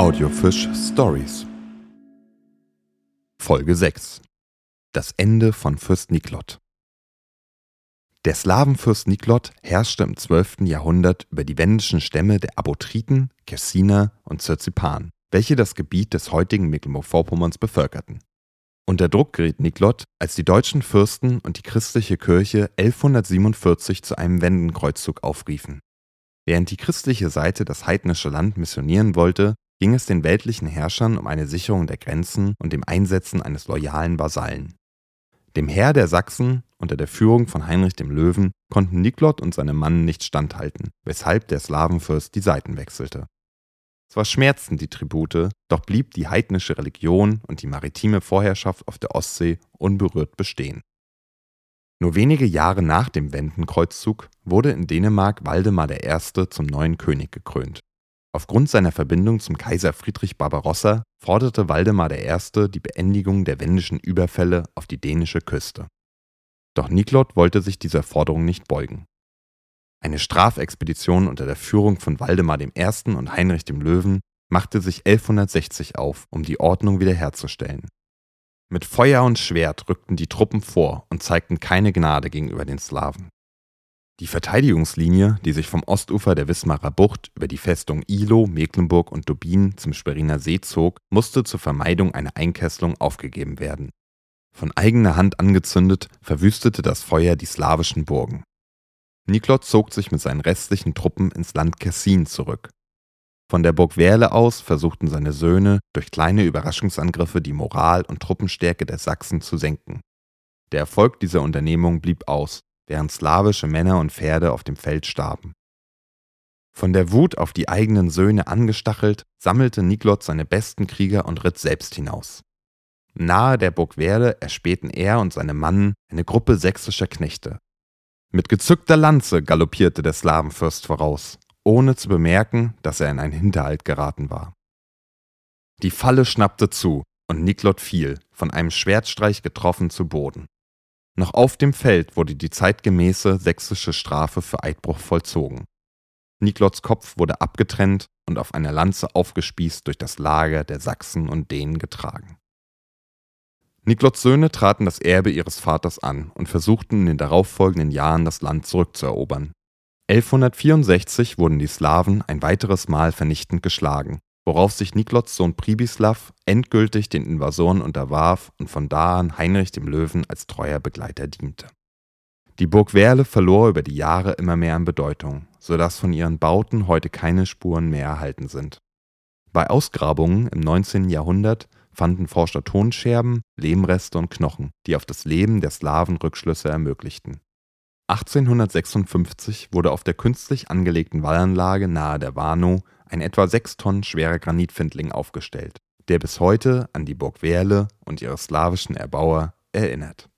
Audiofisch Stories. Folge 6 Das Ende von Fürst Niklot. Der Slawenfürst Niklot herrschte im 12. Jahrhundert über die wendischen Stämme der Abotriten, Kessiner und Zirzipan, welche das Gebiet des heutigen Mecklenburg-Vorpommerns bevölkerten. Unter Druck geriet Niklot, als die deutschen Fürsten und die christliche Kirche 1147 zu einem Wendenkreuzzug aufriefen. Während die christliche Seite das heidnische Land missionieren wollte, ging es den weltlichen Herrschern um eine Sicherung der Grenzen und dem Einsetzen eines loyalen Vasallen. Dem Heer der Sachsen unter der Führung von Heinrich dem Löwen konnten Niklot und seine Mannen nicht standhalten, weshalb der Slawenfürst die Seiten wechselte. Zwar schmerzten die Tribute, doch blieb die heidnische Religion und die maritime Vorherrschaft auf der Ostsee unberührt bestehen. Nur wenige Jahre nach dem Wendenkreuzzug wurde in Dänemark Waldemar I. zum neuen König gekrönt. Aufgrund seiner Verbindung zum Kaiser Friedrich Barbarossa forderte Waldemar I. die Beendigung der wendischen Überfälle auf die dänische Küste. Doch Niklot wollte sich dieser Forderung nicht beugen. Eine Strafexpedition unter der Führung von Waldemar I. und Heinrich dem Löwen machte sich 1160 auf, um die Ordnung wiederherzustellen. Mit Feuer und Schwert rückten die Truppen vor und zeigten keine Gnade gegenüber den Slawen. Die Verteidigungslinie, die sich vom Ostufer der Wismarer Bucht über die Festung Ilo, Mecklenburg und Dubin zum Sperriner See zog, musste zur Vermeidung einer Einkesselung aufgegeben werden. Von eigener Hand angezündet, verwüstete das Feuer die slawischen Burgen. Niklot zog sich mit seinen restlichen Truppen ins Land Kessin zurück. Von der Burg Werle aus versuchten seine Söhne durch kleine Überraschungsangriffe die Moral und Truppenstärke der Sachsen zu senken. Der Erfolg dieser Unternehmung blieb aus, während slawische Männer und Pferde auf dem Feld starben. Von der Wut auf die eigenen Söhne angestachelt, sammelte Niklot seine besten Krieger und ritt selbst hinaus. Nahe der Burg Werle erspähten er und seine Mannen eine Gruppe sächsischer Knechte, mit gezückter Lanze galoppierte der Slawenfürst voraus, ohne zu bemerken, dass er in einen Hinterhalt geraten war. Die Falle schnappte zu und Niklot fiel, von einem Schwertstreich getroffen, zu Boden. Noch auf dem Feld wurde die zeitgemäße sächsische Strafe für Eidbruch vollzogen. Niklots Kopf wurde abgetrennt und auf einer Lanze aufgespießt durch das Lager der Sachsen und Dänen getragen. Niklots Söhne traten das Erbe ihres Vaters an und versuchten in den darauffolgenden Jahren das Land zurückzuerobern. 1164 wurden die Slawen ein weiteres Mal vernichtend geschlagen, worauf sich Niklots Sohn Pribislav endgültig den Invasoren unterwarf und von da an Heinrich dem Löwen als treuer Begleiter diente. Die Burg Werle verlor über die Jahre immer mehr an Bedeutung, sodass von ihren Bauten heute keine Spuren mehr erhalten sind. Bei Ausgrabungen im 19. Jahrhundert fanden Forscher Tonscherben, Lehmreste und Knochen, die auf das Leben der Slawen Rückschlüsse ermöglichten. 1856 wurde auf der künstlich angelegten Wallanlage nahe der Warnow ein etwa sechs Tonnen schwerer Granitfindling aufgestellt, der bis heute an die Burg Werle und ihre slawischen Erbauer erinnert